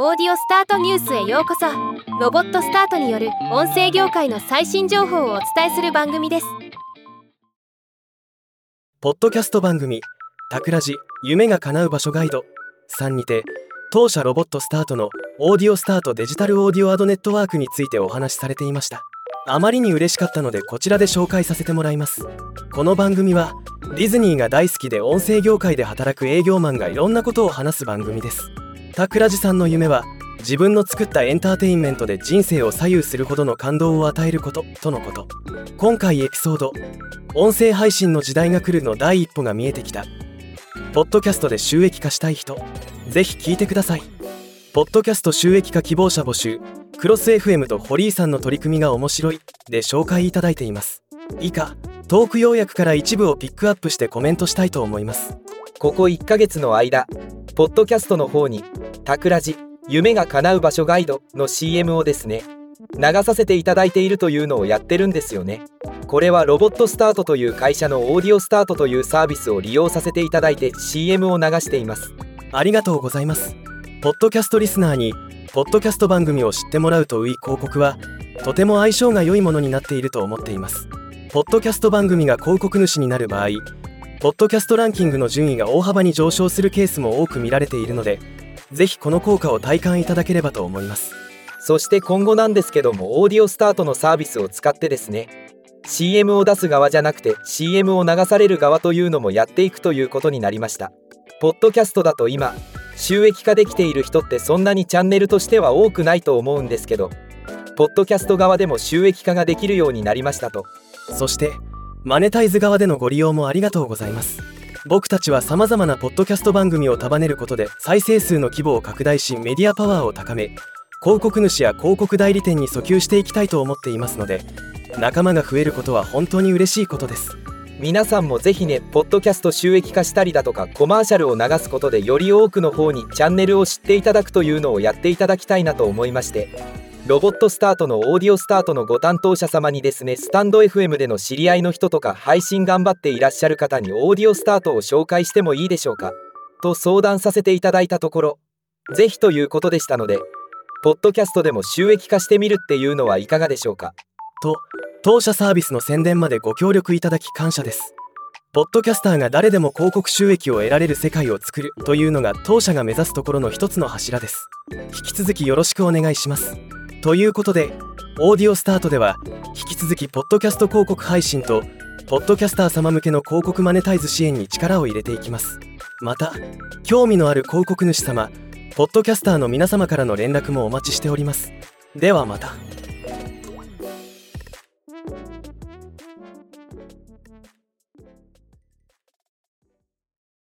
オーディオスタートニュースへようこそ。ロボットスタートによる音声業界の最新情報をお伝えする番組です。ポッドキャスト番組「タクラジ夢が叶う場所ガイド」3にて当社ロボットスタートのオーディオスタートデジタルオーディオアドネットワークについてお話しされていました。あまりに嬉しかったのでこちらで紹介させてもらいます。この番組はディズニーが大好きで音声業界で働く営業マンがいろんなことを話す番組です。タクラジさんの夢は自分の作ったエンターテインメントで人生を左右するほどの感動を与えることとのこと。今回エピソード音声配信の時代が来るの第一歩が見えてきた。ポッドキャストで収益化したい人ぜひ聞いてください。ポッドキャスト収益化希望者募集クロス FM と堀井さんの取り組みが面白いで紹介いただいています。以下トーク要約から一部をピックアップしてコメントしたいと思います。ここ1ヶ月の間ポッドキャストの方に「タクラジ夢が叶う場所ガイド」の CM をですね流させていただいているというのをやってるんですよね。これはロボットスタートという会社のオーディオスタートというサービスを利用させていただいて CM を流しています。ありがとうございます。ポッドキャストリスナーにポッドキャスト番組を知ってもらうといい広告はとても相性が良いものになっていると思っています。ポッドキャスト番組が広告主になる場合ポッドキャストランキングの順位が大幅に上昇するケースも多く見られているのでぜひこの効果を体感いただければと思います。そして今後なんですけどもオーディオスタートのサービスを使ってですね CM を出す側じゃなくて CM を流される側というのもやっていくということになりました。ポッドキャストだと今収益化できている人ってそんなにチャンネルとしては多くないと思うんですけどポッドキャスト側でも収益化ができるようになりましたと。そしてマネタイズ側でのご利用もありがとうございます。僕たちは様々なポッドキャスト番組を束ねることで再生数の規模を拡大しメディアパワーを高め広告主や広告代理店に訴求していきたいと思っていますので仲間が増えることは本当に嬉しいことです。皆さんもぜひねポッドキャスト収益化したりだとかコマーシャルを流すことでより多くの方にチャンネルを知っていただくというのをやっていただきたいなと思いましてロボットスタートのオーディオスタートのご担当者様にですねスタンド FM での知り合いの人とか配信頑張っていらっしゃる方にオーディオスタートを紹介してもいいでしょうかと相談させていただいたところぜひということでしたのでポッドキャストでも収益化してみるっていうのはいかがでしょうかと当社サービスの宣伝までご協力いただき感謝です。ポッドキャスターが誰でも広告収益を得られる世界を作るというのが当社が目指すところの一つの柱です。引き続きよろしくお願いします。ということで、オーディオスタートでは、引き続きポッドキャスト広告配信と、ポッドキャスター様向けの広告マネタイズ支援に力を入れていきます。また、興味のある広告主様、ポッドキャスターの皆様からの連絡もお待ちしております。ではまた。